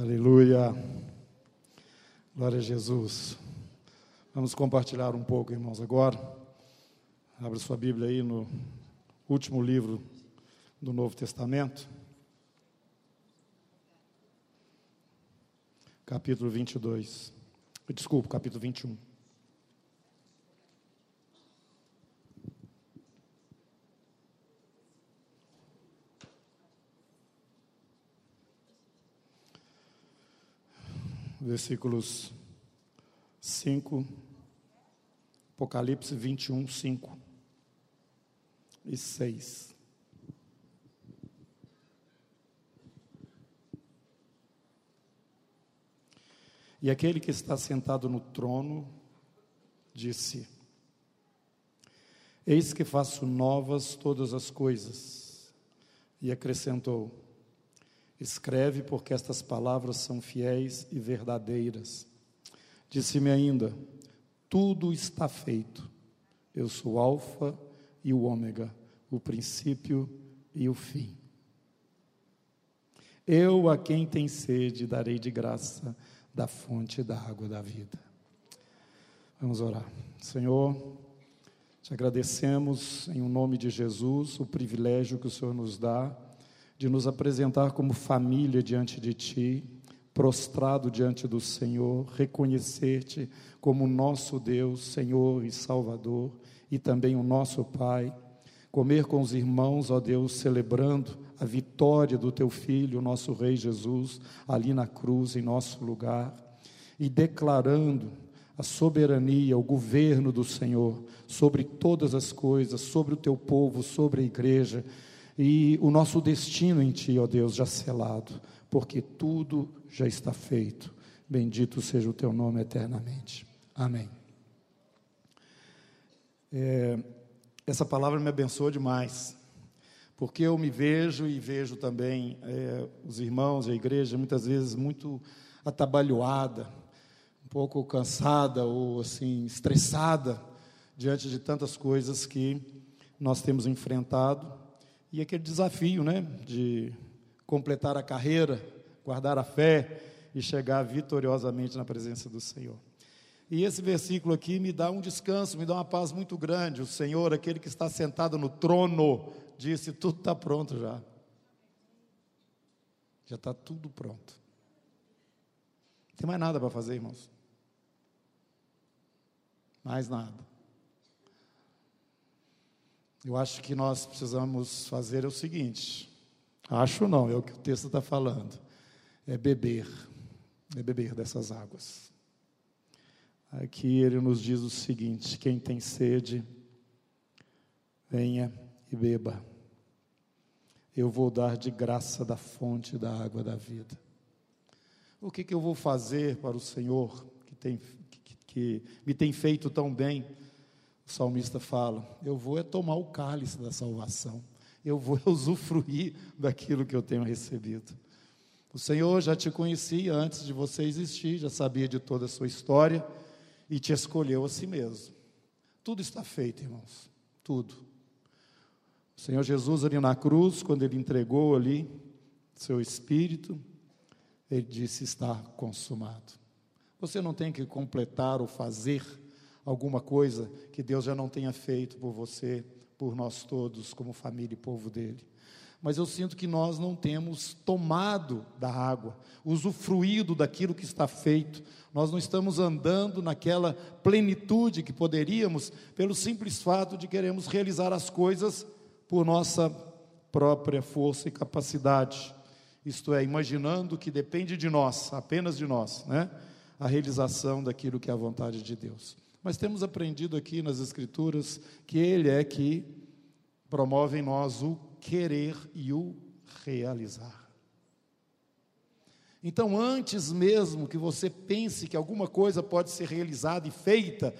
Aleluia. Glória a Jesus. Vamos compartilhar um pouco, irmãos, agora. Abra sua Bíblia aí no último livro do Novo Testamento. Capítulo 22. Desculpa, capítulo 21. Versículos 5, Apocalipse 21, 5 e 6. E aquele que está sentado no trono disse: Eis que faço novas todas as coisas. E acrescentou: Escreve, porque estas palavras são fiéis e verdadeiras. Disse-me ainda: Tudo está feito. Eu sou o Alfa e o Ômega, o princípio e o fim. Eu a quem tem sede darei de graça da fonte da água da vida. Vamos orar. Senhor, te agradecemos em o nome de Jesus o privilégio que o Senhor nos dá de nos apresentar como família diante de Ti, prostrado diante do Senhor, reconhecer-te como nosso Deus, Senhor e Salvador, e também o nosso Pai, comer com os irmãos, ó Deus, celebrando a vitória do Teu Filho, nosso Rei Jesus, ali na cruz, em nosso lugar, e declarando a soberania, o governo do Senhor sobre todas as coisas, sobre o Teu povo, sobre a igreja, e o nosso destino em Ti, ó Deus, já selado, porque tudo já está feito. Bendito seja o Teu nome eternamente. Amém. É, essa palavra me abençoa demais, porque eu me vejo e vejo também é, os irmãos e a igreja muitas vezes muito atabalhoada, um pouco cansada ou assim estressada diante de tantas coisas que nós temos enfrentado e aquele desafio, né, de completar a carreira, guardar a fé e chegar vitoriosamente na presença do Senhor. E esse versículo aqui me dá um descanso, me dá uma paz muito grande. O Senhor, aquele que está sentado no trono, disse: tudo está pronto já. Já está tudo pronto. Não tem mais nada para fazer, irmãos. Mais nada. Eu acho que nós precisamos fazer o seguinte: acho não, é o que o texto está falando, é beber, é beber dessas águas. Aqui ele nos diz o seguinte: quem tem sede, venha e beba. Eu vou dar de graça da fonte da água da vida. O que, que eu vou fazer para o Senhor que, tem, que, que me tem feito tão bem? O salmista fala: Eu vou é tomar o cálice da salvação, eu vou usufruir daquilo que eu tenho recebido. O Senhor já te conhecia antes de você existir, já sabia de toda a sua história e te escolheu a si mesmo. Tudo está feito, irmãos, tudo. O Senhor Jesus ali na cruz, quando ele entregou ali seu espírito, ele disse: Está consumado. Você não tem que completar ou fazer alguma coisa que Deus já não tenha feito por você, por nós todos, como família e povo dele. Mas eu sinto que nós não temos tomado da água, usufruído daquilo que está feito. Nós não estamos andando naquela plenitude que poderíamos, pelo simples fato de queremos realizar as coisas por nossa própria força e capacidade. Isto é, imaginando que depende de nós, apenas de nós, né? A realização daquilo que é a vontade de Deus. Mas temos aprendido aqui nas Escrituras que Ele é que promove em nós o querer e o realizar. Então, antes mesmo que você pense que alguma coisa pode ser realizada e feita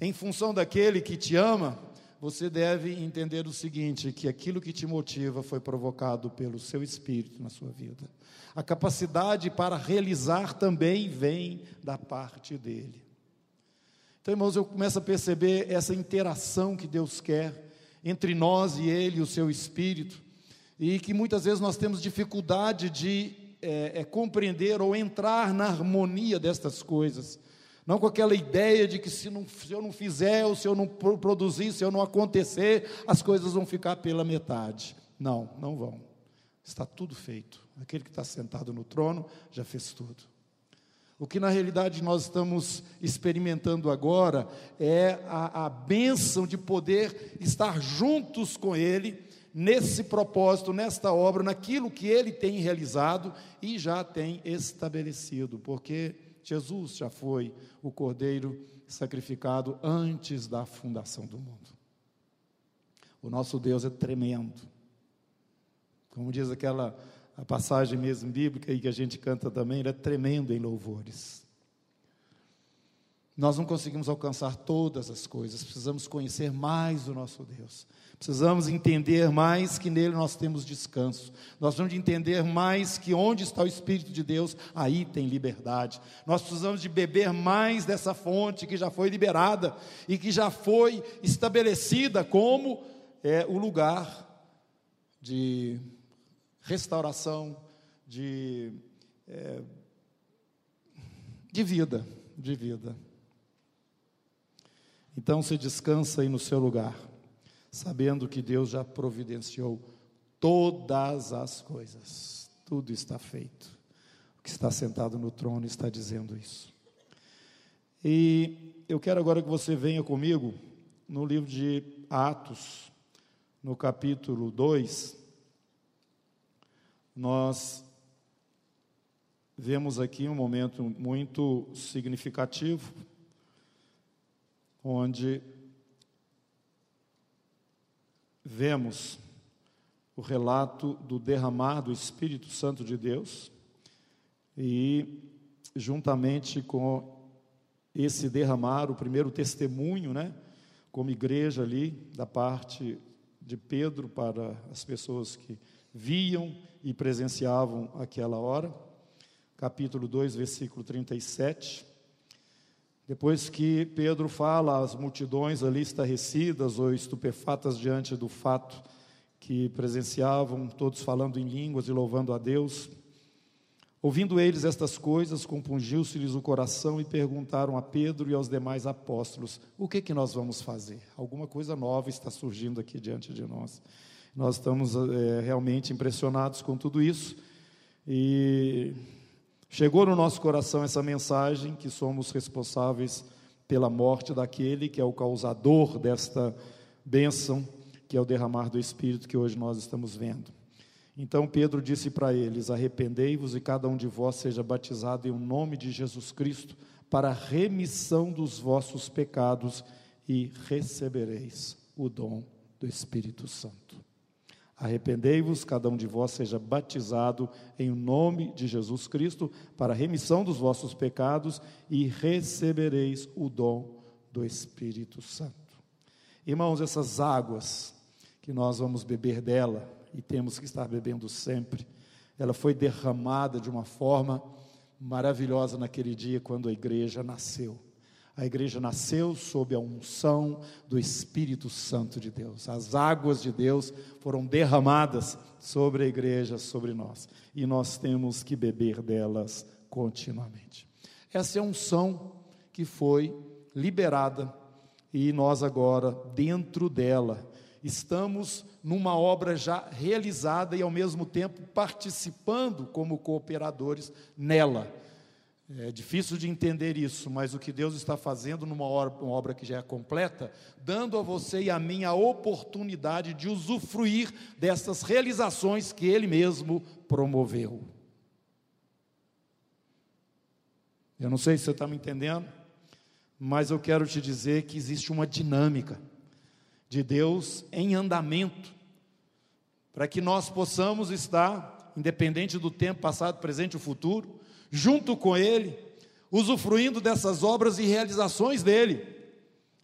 em função daquele que te ama, você deve entender o seguinte: que aquilo que te motiva foi provocado pelo seu espírito na sua vida. A capacidade para realizar também vem da parte dele. Então, irmãos, eu começo a perceber essa interação que Deus quer entre nós e Ele, o seu Espírito, e que muitas vezes nós temos dificuldade de é, é, compreender ou entrar na harmonia destas coisas. Não com aquela ideia de que se, não, se eu não fizer, ou se eu não produzir, se eu não acontecer, as coisas vão ficar pela metade. Não, não vão. Está tudo feito. Aquele que está sentado no trono já fez tudo. O que na realidade nós estamos experimentando agora é a, a bênção de poder estar juntos com Ele nesse propósito, nesta obra, naquilo que Ele tem realizado e já tem estabelecido, porque Jesus já foi o Cordeiro sacrificado antes da fundação do mundo. O nosso Deus é tremendo. Como diz aquela a passagem mesmo bíblica e que a gente canta também, ele é tremendo em louvores. Nós não conseguimos alcançar todas as coisas, precisamos conhecer mais o nosso Deus. Precisamos entender mais que nele nós temos descanso. Nós precisamos de entender mais que onde está o Espírito de Deus, aí tem liberdade. Nós precisamos de beber mais dessa fonte que já foi liberada e que já foi estabelecida como é, o lugar de restauração, de, é, de vida, de vida. Então se descansa aí no seu lugar, sabendo que Deus já providenciou todas as coisas, tudo está feito. O que está sentado no trono está dizendo isso. E eu quero agora que você venha comigo no livro de Atos, no capítulo 2 nós vemos aqui um momento muito significativo, onde vemos o relato do derramar do Espírito Santo de Deus e, juntamente com esse derramar, o primeiro testemunho, né, como igreja ali, da parte de Pedro para as pessoas que viam e presenciavam aquela hora. Capítulo 2, versículo 37. Depois que Pedro fala às multidões ali estarrecidas ou estupefatas diante do fato que presenciavam, todos falando em línguas e louvando a Deus. Ouvindo eles estas coisas, compungiu-se-lhes o coração e perguntaram a Pedro e aos demais apóstolos: O que que nós vamos fazer? Alguma coisa nova está surgindo aqui diante de nós. Nós estamos é, realmente impressionados com tudo isso. E chegou no nosso coração essa mensagem que somos responsáveis pela morte daquele que é o causador desta bênção, que é o derramar do Espírito que hoje nós estamos vendo. Então Pedro disse para eles: Arrependei-vos e cada um de vós seja batizado em um nome de Jesus Cristo para a remissão dos vossos pecados e recebereis o dom do Espírito Santo. Arrependei-vos, cada um de vós seja batizado em nome de Jesus Cristo para a remissão dos vossos pecados e recebereis o dom do Espírito Santo. Irmãos, essas águas que nós vamos beber dela e temos que estar bebendo sempre, ela foi derramada de uma forma maravilhosa naquele dia quando a igreja nasceu. A igreja nasceu sob a unção do Espírito Santo de Deus. As águas de Deus foram derramadas sobre a igreja, sobre nós. E nós temos que beber delas continuamente. Essa é a unção que foi liberada e nós agora, dentro dela, estamos numa obra já realizada e ao mesmo tempo participando como cooperadores nela é difícil de entender isso, mas o que Deus está fazendo numa obra, que já é completa, dando a você e a mim a oportunidade de usufruir dessas realizações que Ele mesmo promoveu. Eu não sei se você está me entendendo, mas eu quero te dizer que existe uma dinâmica de Deus em andamento, para que nós possamos estar, independente do tempo passado, presente ou futuro, junto com Ele, usufruindo dessas obras e realizações dele.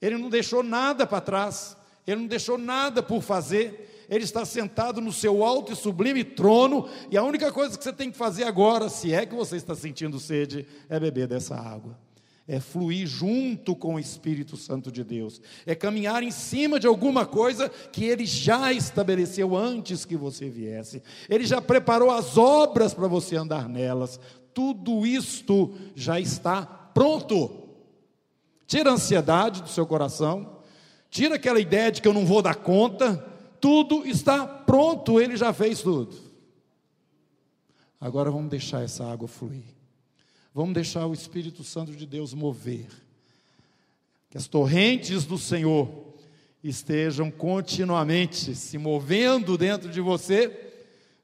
Ele não deixou nada para trás, ele não deixou nada por fazer. Ele está sentado no seu alto e sublime trono, e a única coisa que você tem que fazer agora, se é que você está sentindo sede, é beber dessa água. é fluir junto com o Espírito Santo de Deus, é caminhar em cima de alguma coisa que Ele já estabeleceu antes que você viesse, Ele já preparou as obras para você andar nelas, tudo isto já está pronto. Tira a ansiedade do seu coração, tira aquela ideia de que eu não vou dar conta, tudo está pronto, Ele já fez tudo. Agora vamos deixar essa água fluir. Vamos deixar o Espírito Santo de Deus mover. Que as torrentes do Senhor estejam continuamente se movendo dentro de você,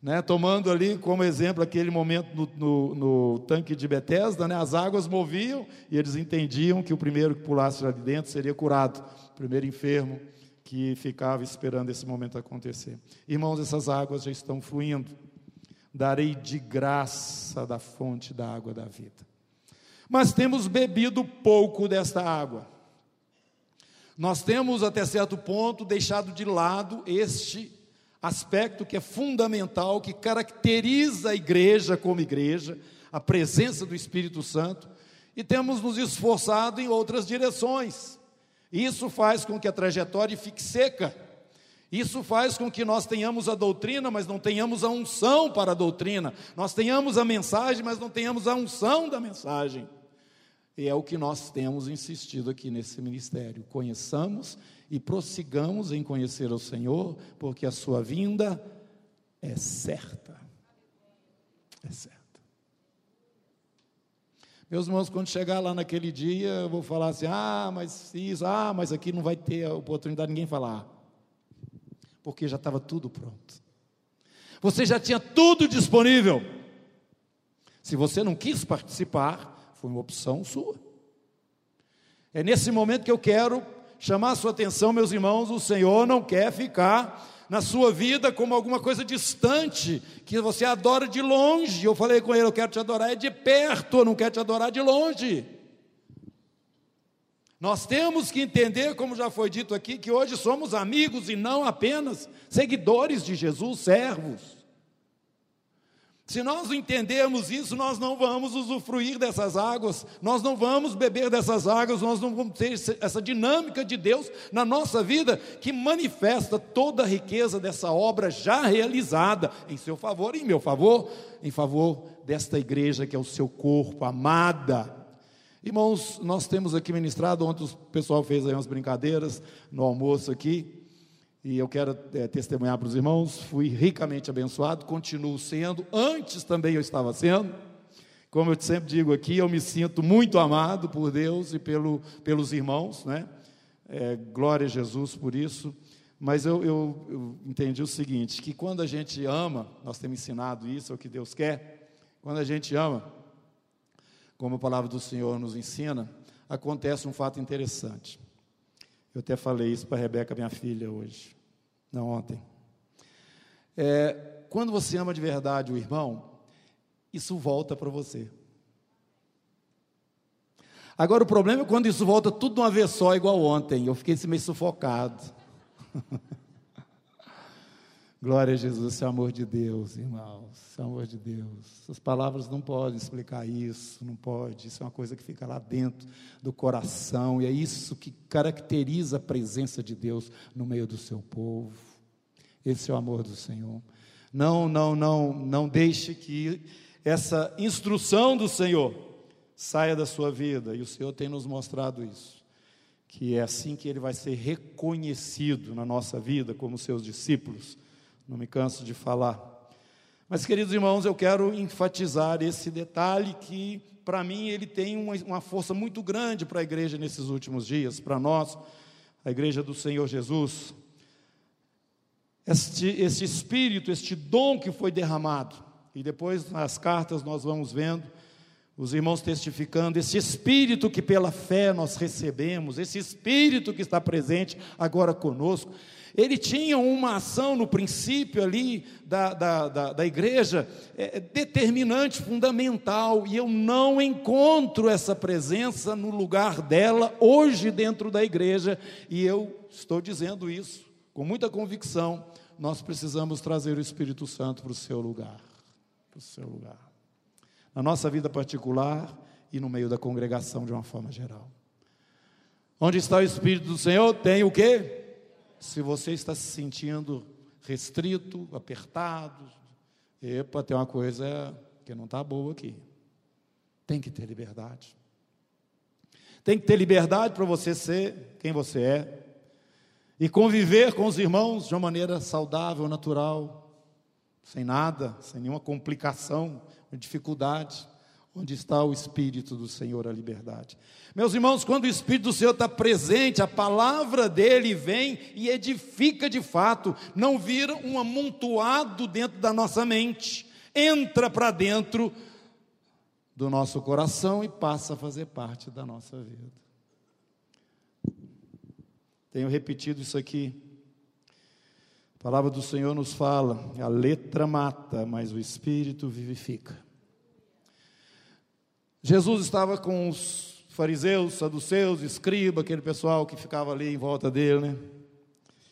né, tomando ali como exemplo aquele momento no, no, no tanque de Betesda, né, as águas moviam e eles entendiam que o primeiro que pulasse ali dentro seria curado, o primeiro enfermo que ficava esperando esse momento acontecer. Irmãos, essas águas já estão fluindo darei de graça da fonte da água da vida. Mas temos bebido pouco desta água. Nós temos, até certo ponto, deixado de lado este aspecto que é fundamental, que caracteriza a igreja como igreja, a presença do Espírito Santo, e temos nos esforçado em outras direções. Isso faz com que a trajetória fique seca isso faz com que nós tenhamos a doutrina, mas não tenhamos a unção para a doutrina. Nós tenhamos a mensagem, mas não tenhamos a unção da mensagem. E é o que nós temos insistido aqui nesse ministério. Conheçamos e prossigamos em conhecer o Senhor, porque a sua vinda é certa. É certa. Meus irmãos, quando chegar lá naquele dia, eu vou falar assim: ah, mas isso, ah, mas aqui não vai ter a oportunidade de ninguém falar porque já estava tudo pronto. Você já tinha tudo disponível. Se você não quis participar, foi uma opção sua. É nesse momento que eu quero chamar a sua atenção, meus irmãos. O Senhor não quer ficar na sua vida como alguma coisa distante, que você adora de longe. Eu falei com ele: eu quero te adorar é de perto, eu não quero te adorar de longe. Nós temos que entender, como já foi dito aqui, que hoje somos amigos e não apenas seguidores de Jesus, servos. Se nós entendermos isso, nós não vamos usufruir dessas águas, nós não vamos beber dessas águas, nós não vamos ter essa dinâmica de Deus na nossa vida que manifesta toda a riqueza dessa obra já realizada em seu favor e em meu favor, em favor desta igreja que é o seu corpo, amada. Irmãos, nós temos aqui ministrado, ontem o pessoal fez aí umas brincadeiras no almoço aqui, e eu quero é, testemunhar para os irmãos, fui ricamente abençoado, continuo sendo, antes também eu estava sendo, como eu sempre digo aqui, eu me sinto muito amado por Deus e pelo, pelos irmãos, né? É, glória a Jesus por isso, mas eu, eu, eu entendi o seguinte, que quando a gente ama, nós temos ensinado isso, é o que Deus quer, quando a gente ama, como a palavra do Senhor nos ensina, acontece um fato interessante. Eu até falei isso para a Rebeca, minha filha, hoje, não ontem. É, quando você ama de verdade o irmão, isso volta para você. Agora o problema é quando isso volta tudo de uma vez só, igual ontem. Eu fiquei meio sufocado. Glória a Jesus, esse é amor de Deus, irmãos, esse é amor de Deus. As palavras não podem explicar isso, não pode. Isso é uma coisa que fica lá dentro do coração e é isso que caracteriza a presença de Deus no meio do seu povo. Esse é o amor do Senhor. Não, não, não, não deixe que essa instrução do Senhor saia da sua vida e o Senhor tem nos mostrado isso. Que é assim que ele vai ser reconhecido na nossa vida como seus discípulos não me canso de falar. Mas, queridos irmãos, eu quero enfatizar esse detalhe que, para mim, ele tem uma, uma força muito grande para a igreja nesses últimos dias, para nós, a igreja do Senhor Jesus. Este, este espírito, este dom que foi derramado, e depois nas cartas nós vamos vendo os irmãos testificando, esse espírito que pela fé nós recebemos, esse espírito que está presente agora conosco, ele tinha uma ação no princípio ali da, da, da, da igreja é, é, determinante, fundamental, e eu não encontro essa presença no lugar dela hoje dentro da igreja, e eu estou dizendo isso com muita convicção. Nós precisamos trazer o Espírito Santo para o seu lugar, para o seu lugar, na nossa vida particular e no meio da congregação de uma forma geral. Onde está o Espírito do Senhor? Tem o quê? Se você está se sentindo restrito, apertado, epa, tem uma coisa que não está boa aqui. Tem que ter liberdade. Tem que ter liberdade para você ser quem você é e conviver com os irmãos de uma maneira saudável, natural, sem nada, sem nenhuma complicação, dificuldade. Onde está o Espírito do Senhor, a liberdade. Meus irmãos, quando o Espírito do Senhor está presente, a palavra dele vem e edifica de fato, não vira um amontoado dentro da nossa mente, entra para dentro do nosso coração e passa a fazer parte da nossa vida. Tenho repetido isso aqui. A palavra do Senhor nos fala: a letra mata, mas o Espírito vivifica. Jesus estava com os fariseus, saduceus, escriba, aquele pessoal que ficava ali em volta dele, né?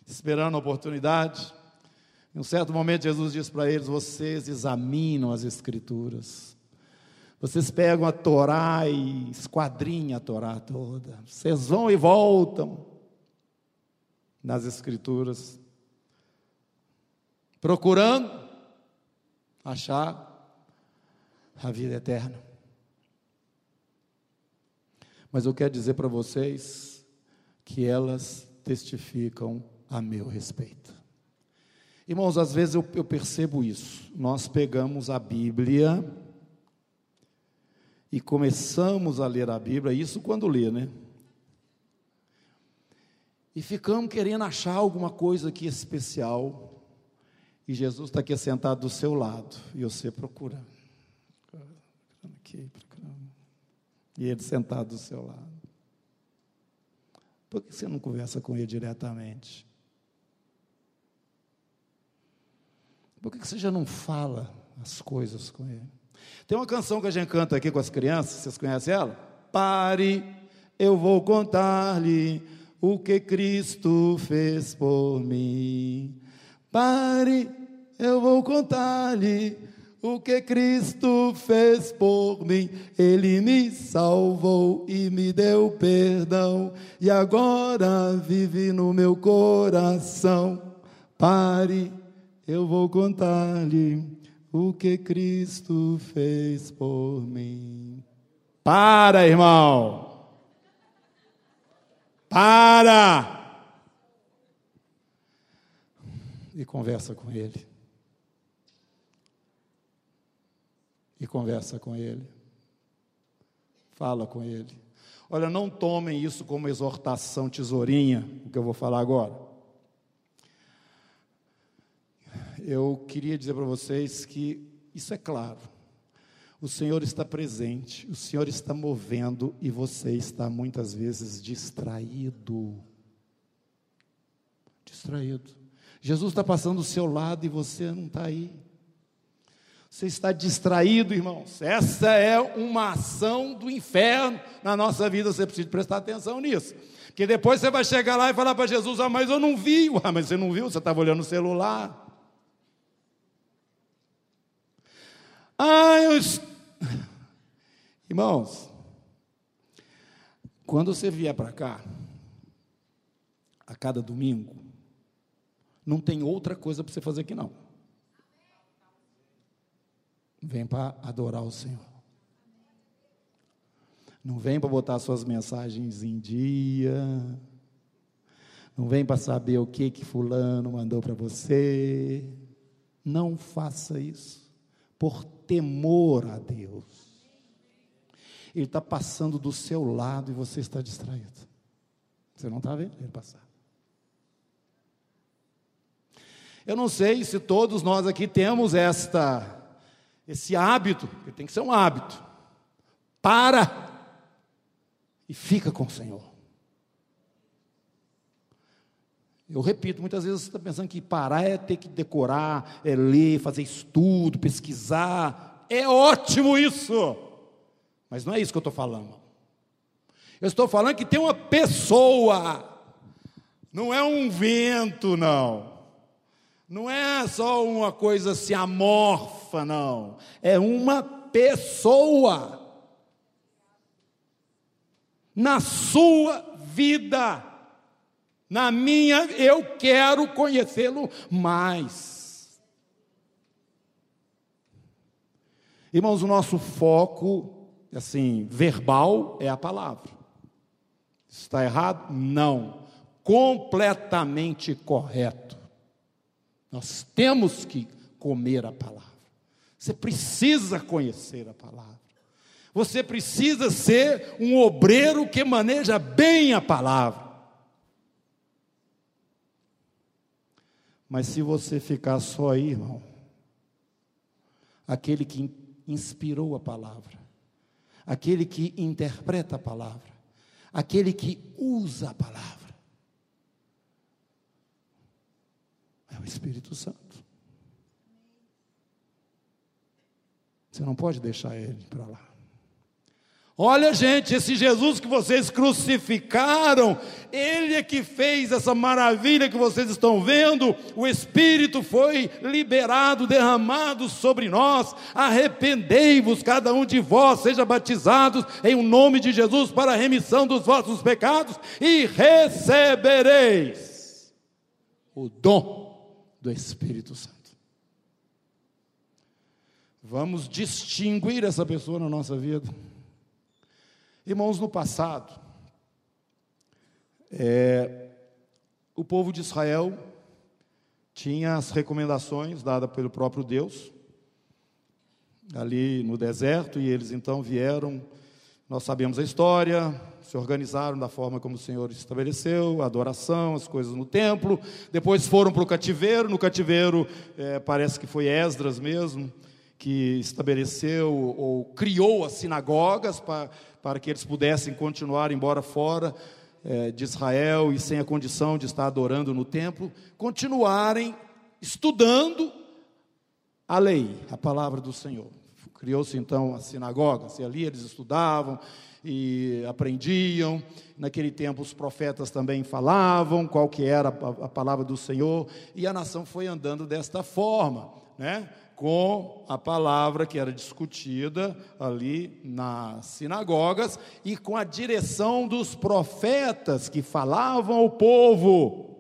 Esperando a oportunidade. Em um certo momento, Jesus disse para eles: Vocês examinam as Escrituras. Vocês pegam a Torá e esquadrinham a Torá toda. Vocês vão e voltam nas Escrituras, procurando achar a vida eterna. Mas eu quero dizer para vocês que elas testificam a meu respeito. Irmãos, às vezes eu, eu percebo isso. Nós pegamos a Bíblia e começamos a ler a Bíblia, isso quando lê, né? E ficamos querendo achar alguma coisa aqui especial. E Jesus está aqui sentado do seu lado. E você procurando. Aqui, e ele sentado do seu lado. Por que você não conversa com ele diretamente? Por que você já não fala as coisas com ele? Tem uma canção que a gente canta aqui com as crianças, vocês conhecem ela? Pare, eu vou contar-lhe o que Cristo fez por mim. Pare, eu vou contar-lhe o que Cristo fez por mim. Ele me salvou e me deu perdão, e agora vive no meu coração. Pare, eu vou contar-lhe o que Cristo fez por mim. Para, irmão. Para! E conversa com ele. E conversa com ele. Fala com ele. Olha, não tomem isso como exortação tesourinha, o que eu vou falar agora. Eu queria dizer para vocês que isso é claro. O Senhor está presente, o Senhor está movendo e você está muitas vezes distraído. Distraído. Jesus está passando do seu lado e você não está aí. Você está distraído, irmãos. Essa é uma ação do inferno na nossa vida. Você precisa prestar atenção nisso. Porque depois você vai chegar lá e falar para Jesus: Ah, mas eu não vi. Ah, mas você não viu? Você estava olhando o celular. Ah, eu. Irmãos, quando você vier para cá, a cada domingo, não tem outra coisa para você fazer aqui não. Vem para adorar o Senhor. Não vem para botar suas mensagens em dia. Não vem para saber o que que fulano mandou para você. Não faça isso por temor a Deus. Ele está passando do seu lado e você está distraído. Você não está vendo ele passar. Eu não sei se todos nós aqui temos esta esse hábito, que tem que ser um hábito, para e fica com o Senhor. Eu repito, muitas vezes você está pensando que parar é ter que decorar, é ler, fazer estudo, pesquisar. É ótimo isso, mas não é isso que eu estou falando. Eu estou falando que tem uma pessoa, não é um vento, não. Não é só uma coisa assim amorfa, não. É uma pessoa. na sua vida. Na minha, eu quero conhecê-lo mais. Irmãos, o nosso foco, assim, verbal é a palavra. Está errado? Não. Completamente correto. Nós temos que comer a palavra. Você precisa conhecer a palavra. Você precisa ser um obreiro que maneja bem a palavra. Mas se você ficar só aí, irmão, aquele que inspirou a palavra, aquele que interpreta a palavra, aquele que usa a palavra, é o Espírito Santo. Você não pode deixar ele para lá. Olha, gente, esse Jesus que vocês crucificaram, ele é que fez essa maravilha que vocês estão vendo. O Espírito foi liberado, derramado sobre nós. Arrependei-vos, cada um de vós, seja batizados em o um nome de Jesus para a remissão dos vossos pecados e recebereis o dom do Espírito Santo. Vamos distinguir essa pessoa na nossa vida. Irmãos, no passado, é, o povo de Israel tinha as recomendações dadas pelo próprio Deus, ali no deserto, e eles então vieram. Nós sabemos a história, se organizaram da forma como o Senhor estabeleceu, a adoração, as coisas no templo. Depois foram para o cativeiro. No cativeiro, é, parece que foi Esdras mesmo, que estabeleceu ou criou as sinagogas para, para que eles pudessem continuar, embora fora é, de Israel e sem a condição de estar adorando no templo, continuarem estudando a lei, a palavra do Senhor. Criou-se então a sinagoga, e ali eles estudavam e aprendiam. Naquele tempo os profetas também falavam qual que era a palavra do Senhor, e a nação foi andando desta forma, né? Com a palavra que era discutida ali nas sinagogas e com a direção dos profetas que falavam ao povo.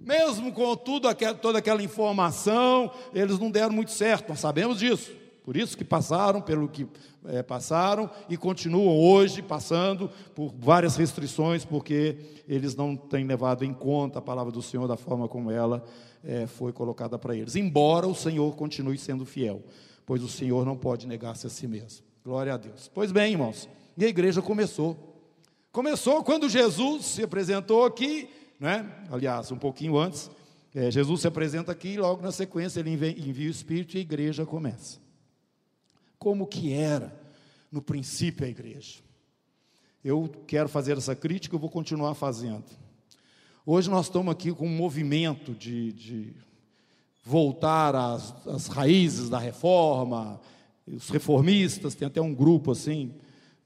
Mesmo com tudo toda aquela informação, eles não deram muito certo, nós sabemos disso. Por isso que passaram pelo que é, passaram e continuam hoje passando por várias restrições, porque eles não têm levado em conta a palavra do Senhor da forma como ela foi colocada para eles. Embora o Senhor continue sendo fiel, pois o Senhor não pode negar-se a si mesmo. Glória a Deus. Pois bem, irmãos, e a igreja começou. Começou quando Jesus se apresentou aqui, né? aliás, um pouquinho antes. É, Jesus se apresenta aqui e logo na sequência ele envia, envia o Espírito e a igreja começa. Como que era no princípio a igreja? Eu quero fazer essa crítica, eu vou continuar fazendo. Hoje nós estamos aqui com um movimento de, de voltar às, às, raízes da reforma, os reformistas, tem até um grupo assim,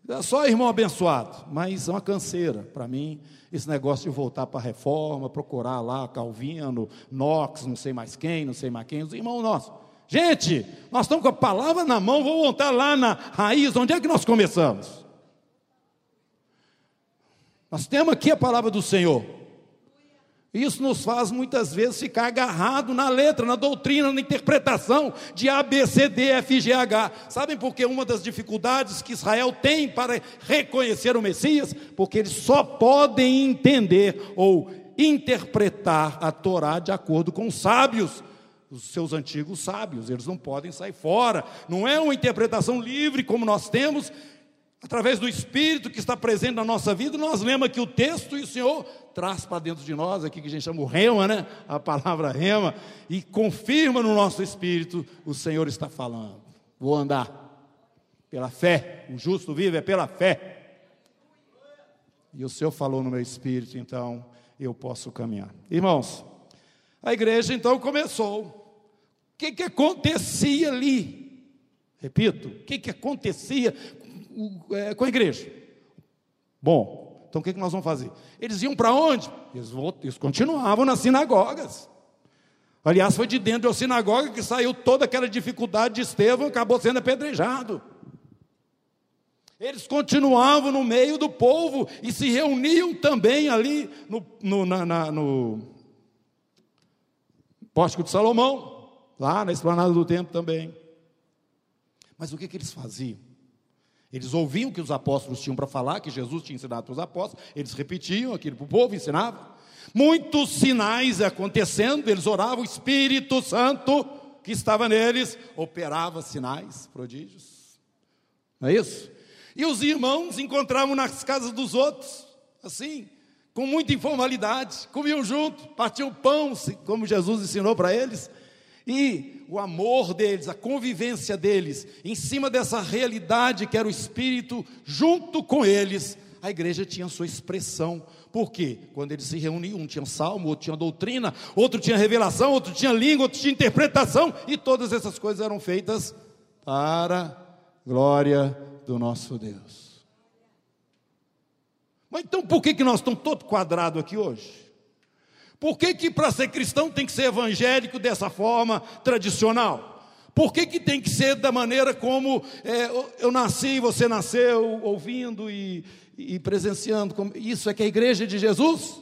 é só irmão abençoado, mas é uma canseira para mim, esse negócio de voltar para a reforma, procurar lá Calvino, Knox, não sei mais quem, não sei mais quem, os irmãos nossos. Gente, nós estamos com a palavra na mão, vamos voltar lá na raiz, onde é que nós começamos? Nós temos aqui a palavra do Senhor. Isso nos faz muitas vezes ficar agarrado na letra, na doutrina, na interpretação de A, B, C, D, F, G, H. Sabem por que uma das dificuldades que Israel tem para reconhecer o Messias? Porque eles só podem entender ou interpretar a Torá de acordo com os sábios, os seus antigos sábios, eles não podem sair fora. Não é uma interpretação livre como nós temos, através do Espírito que está presente na nossa vida, nós lemos aqui o texto e o Senhor traz para dentro de nós, aqui que a gente chama o rema, né? A palavra rema, e confirma no nosso espírito, o Senhor está falando. Vou andar pela fé, o justo vive é pela fé. E o Senhor falou no meu espírito, então eu posso caminhar. Irmãos, a igreja então começou. O que, que acontecia ali? Repito, o que, que acontecia é, com a igreja. Bom, então o que, que nós vamos fazer? Eles iam para onde? Eles, eles continuavam nas sinagogas. Aliás, foi de dentro da sinagoga que saiu toda aquela dificuldade de Estevão, acabou sendo apedrejado. Eles continuavam no meio do povo e se reuniam também ali no, no, na, na, no Pórtico de Salomão, lá na esplanada do templo também. Mas o que, que eles faziam? Eles ouviam o que os apóstolos tinham para falar, que Jesus tinha ensinado para os apóstolos, eles repetiam aquilo para o povo, ensinavam. Muitos sinais acontecendo, eles oravam, o Espírito Santo que estava neles operava sinais, prodígios. Não é isso? E os irmãos encontravam nas casas dos outros, assim, com muita informalidade, comiam junto, partiam pão, como Jesus ensinou para eles, e o amor deles, a convivência deles, em cima dessa realidade que era o Espírito, junto com eles, a igreja tinha sua expressão. Por quê? Quando eles se reuniam, um tinha salmo, outro tinha doutrina, outro tinha revelação, outro tinha língua, outro tinha interpretação, e todas essas coisas eram feitas para glória do nosso Deus. Mas então por que, que nós estamos todo quadrado aqui hoje? Por que, que para ser cristão tem que ser evangélico dessa forma tradicional? Por que, que tem que ser da maneira como é, eu nasci, você nasceu, ouvindo e, e presenciando? Isso é que a igreja de Jesus?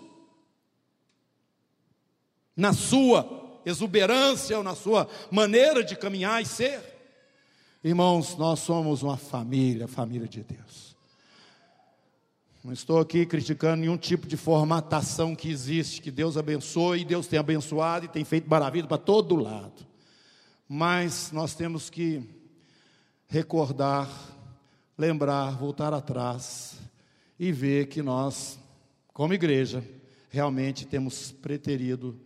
Na sua exuberância ou na sua maneira de caminhar e ser? Irmãos, nós somos uma família, família de Deus. Não estou aqui criticando nenhum tipo de formatação que existe, que Deus abençoe, Deus tem abençoado e tem feito maravilha para todo lado. Mas nós temos que recordar, lembrar, voltar atrás e ver que nós, como igreja, realmente temos preterido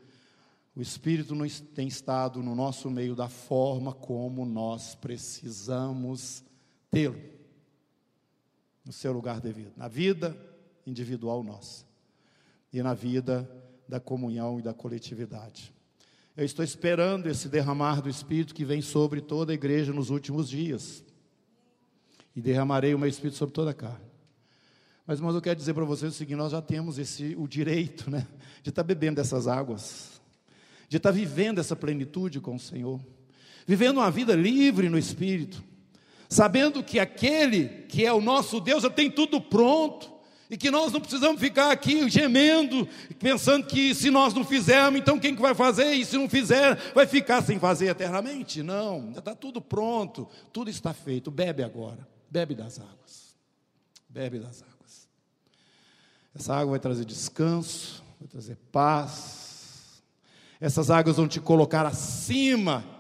o Espírito tem estado no nosso meio da forma como nós precisamos tê-lo, no seu lugar devido, na vida individual nossa e na vida da comunhão e da coletividade. Eu estou esperando esse derramar do Espírito que vem sobre toda a igreja nos últimos dias. E derramarei o meu Espírito sobre toda a carne. Mas, irmãos, eu quero dizer para vocês o seguinte: nós já temos esse, o direito né, de estar bebendo dessas águas de estar vivendo essa plenitude com o Senhor, vivendo uma vida livre no Espírito, sabendo que aquele que é o nosso Deus já tem tudo pronto, e que nós não precisamos ficar aqui gemendo, pensando que se nós não fizermos, então quem que vai fazer? E se não fizer, vai ficar sem fazer eternamente? Não, já está tudo pronto, tudo está feito. Bebe agora, bebe das águas, bebe das águas. Essa água vai trazer descanso, vai trazer paz, essas águas vão te colocar acima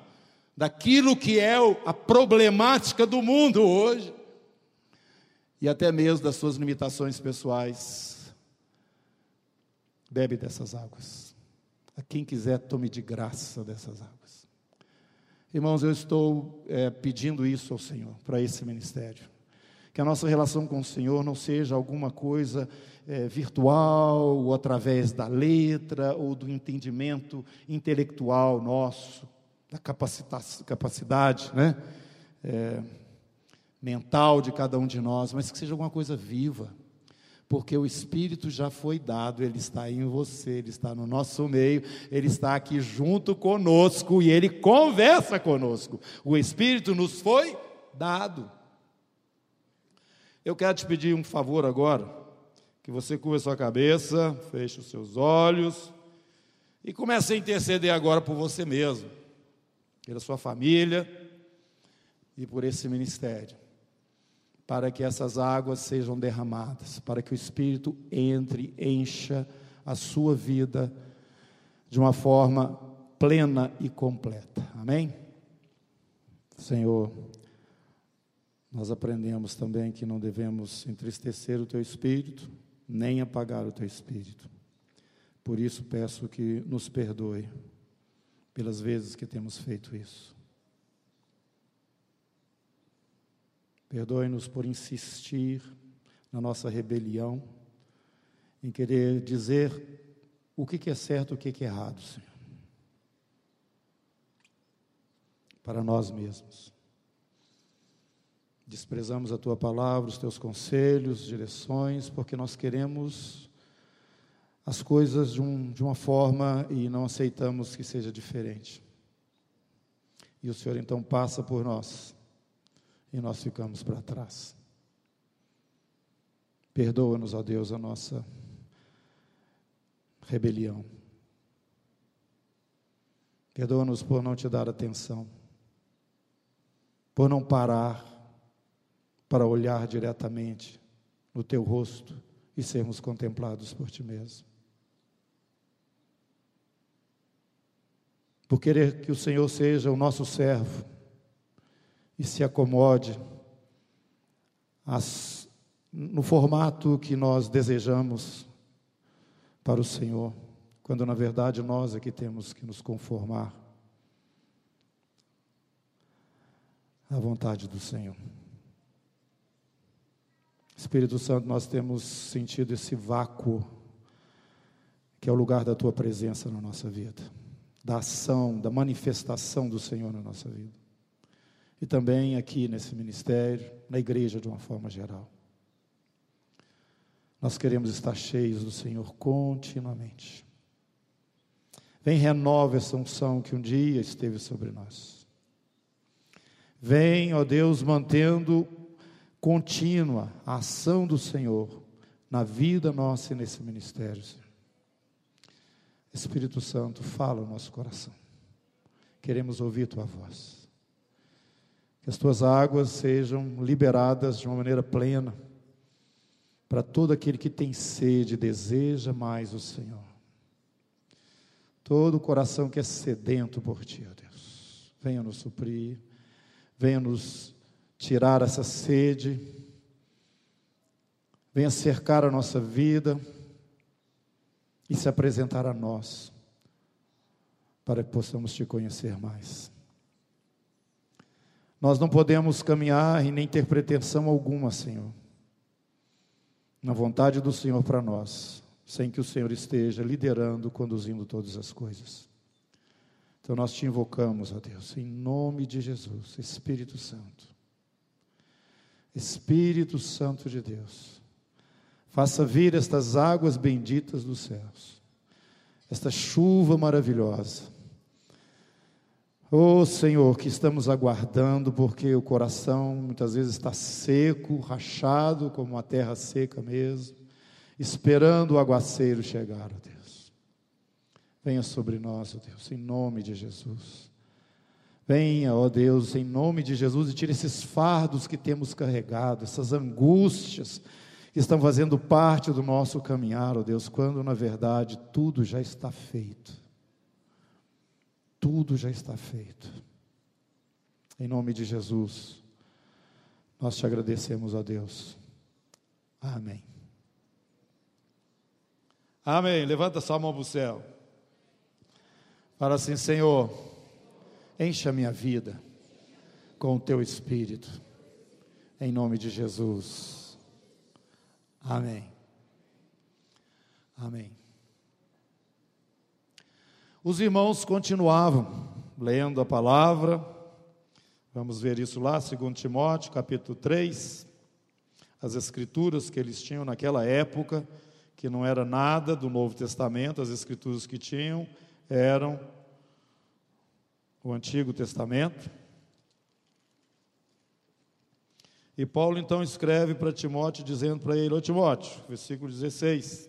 daquilo que é a problemática do mundo hoje e até mesmo das suas limitações pessoais. Bebe dessas águas. A quem quiser, tome de graça dessas águas. Irmãos, eu estou é, pedindo isso ao Senhor, para esse ministério. Que a nossa relação com o Senhor não seja alguma coisa é, virtual, ou através da letra, ou do entendimento intelectual nosso, da capacidade né? É, mental de cada um de nós, mas que seja alguma coisa viva, porque o Espírito já foi dado, ele está em você, ele está no nosso meio, ele está aqui junto conosco e ele conversa conosco. O Espírito nos foi dado. Eu quero te pedir um favor agora que você curva sua cabeça, feche os seus olhos e comece a interceder agora por você mesmo, pela sua família e por esse ministério, para que essas águas sejam derramadas, para que o Espírito entre, encha a sua vida de uma forma plena e completa. Amém? Senhor, nós aprendemos também que não devemos entristecer o teu espírito nem apagar o teu espírito. Por isso peço que nos perdoe pelas vezes que temos feito isso. Perdoe-nos por insistir na nossa rebelião, em querer dizer o que é certo e o que é errado, Senhor. Para nós mesmos. Desprezamos a tua palavra, os teus conselhos, direções, porque nós queremos as coisas de, um, de uma forma e não aceitamos que seja diferente. E o Senhor então passa por nós e nós ficamos para trás. Perdoa-nos, ó Deus, a nossa rebelião. Perdoa-nos por não te dar atenção, por não parar para olhar diretamente no teu rosto e sermos contemplados por ti mesmo. Por querer que o Senhor seja o nosso servo e se acomode as, no formato que nós desejamos para o Senhor, quando na verdade nós é que temos que nos conformar à vontade do Senhor. Espírito Santo, nós temos sentido esse vácuo, que é o lugar da tua presença na nossa vida, da ação, da manifestação do Senhor na nossa vida. E também aqui nesse ministério, na igreja de uma forma geral. Nós queremos estar cheios do Senhor continuamente. Vem, renova essa unção que um dia esteve sobre nós. Vem, ó Deus, mantendo contínua a ação do Senhor na vida nossa e nesse ministério. Senhor. Espírito Santo, fala o nosso coração. Queremos ouvir tua voz. Que as tuas águas sejam liberadas de uma maneira plena para todo aquele que tem sede e deseja mais o Senhor. Todo o coração que é sedento por ti, ó Deus. Venha nos suprir, venha nos tirar essa sede, venha cercar a nossa vida e se apresentar a nós, para que possamos te conhecer mais. Nós não podemos caminhar e nem ter pretensão alguma, Senhor, na vontade do Senhor para nós, sem que o Senhor esteja liderando, conduzindo todas as coisas. Então nós te invocamos, ó Deus, em nome de Jesus, Espírito Santo. Espírito Santo de Deus, faça vir estas águas benditas dos céus, esta chuva maravilhosa. Oh Senhor, que estamos aguardando, porque o coração muitas vezes está seco, rachado, como uma terra seca mesmo, esperando o aguaceiro chegar, ó Deus. Venha sobre nós, ó Deus, em nome de Jesus. Venha, ó Deus, em nome de Jesus, e tire esses fardos que temos carregado, essas angústias estão fazendo parte do nosso caminhar, ó Deus, quando na verdade tudo já está feito. Tudo já está feito. Em nome de Jesus, nós te agradecemos, ó Deus. Amém. Amém. Levanta sua mão para o céu. Fala assim, Senhor. Encha minha vida com o teu espírito, em nome de Jesus. Amém. Amém. Os irmãos continuavam lendo a palavra, vamos ver isso lá, 2 Timóteo, capítulo 3, as escrituras que eles tinham naquela época, que não era nada do Novo Testamento, as escrituras que tinham eram o Antigo Testamento. E Paulo então escreve para Timóteo, dizendo para ele: Ô Timóteo, versículo 16: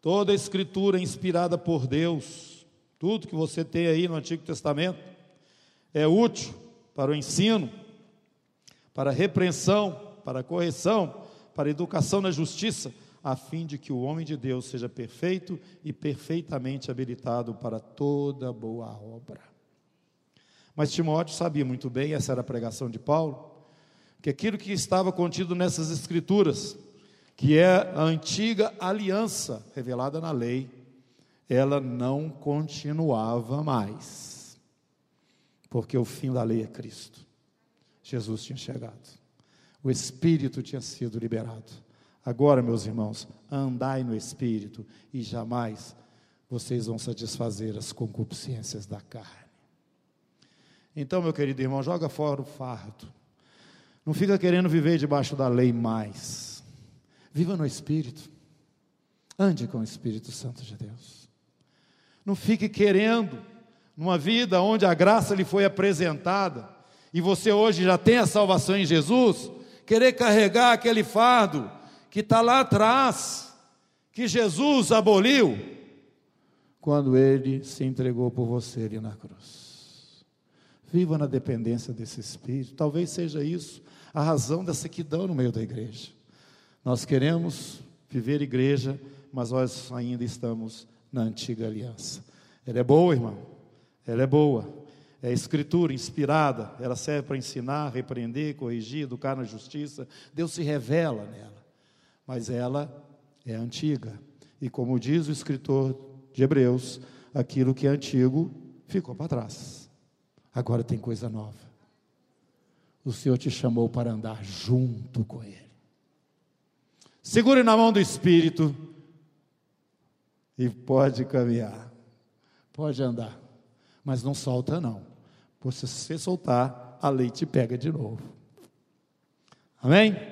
Toda a Escritura é inspirada por Deus, tudo que você tem aí no Antigo Testamento, é útil para o ensino, para a repreensão, para a correção, para a educação na justiça, a fim de que o homem de Deus seja perfeito e perfeitamente habilitado para toda boa obra. Mas Timóteo sabia muito bem, essa era a pregação de Paulo, que aquilo que estava contido nessas escrituras, que é a antiga aliança revelada na lei, ela não continuava mais. Porque o fim da lei é Cristo. Jesus tinha chegado. O Espírito tinha sido liberado. Agora, meus irmãos, andai no Espírito e jamais vocês vão satisfazer as concupiscências da carne. Então, meu querido irmão, joga fora o fardo. Não fica querendo viver debaixo da lei mais. Viva no Espírito. Ande com o Espírito Santo de Deus. Não fique querendo, numa vida onde a graça lhe foi apresentada, e você hoje já tem a salvação em Jesus, querer carregar aquele fardo que está lá atrás, que Jesus aboliu, quando ele se entregou por você ali na cruz. Viva na dependência desse Espírito, talvez seja isso a razão dessa sequidão no meio da igreja. Nós queremos viver igreja, mas nós ainda estamos na antiga aliança. Ela é boa, irmão, ela é boa é escritura inspirada, ela serve para ensinar, repreender, corrigir, educar na justiça. Deus se revela nela, mas ela é antiga. E como diz o escritor de Hebreus, aquilo que é antigo ficou para trás. Agora tem coisa nova. O Senhor te chamou para andar junto com Ele. Segure na mão do Espírito e pode caminhar, pode andar, mas não solta não. Porque se você soltar, a lei te pega de novo. Amém?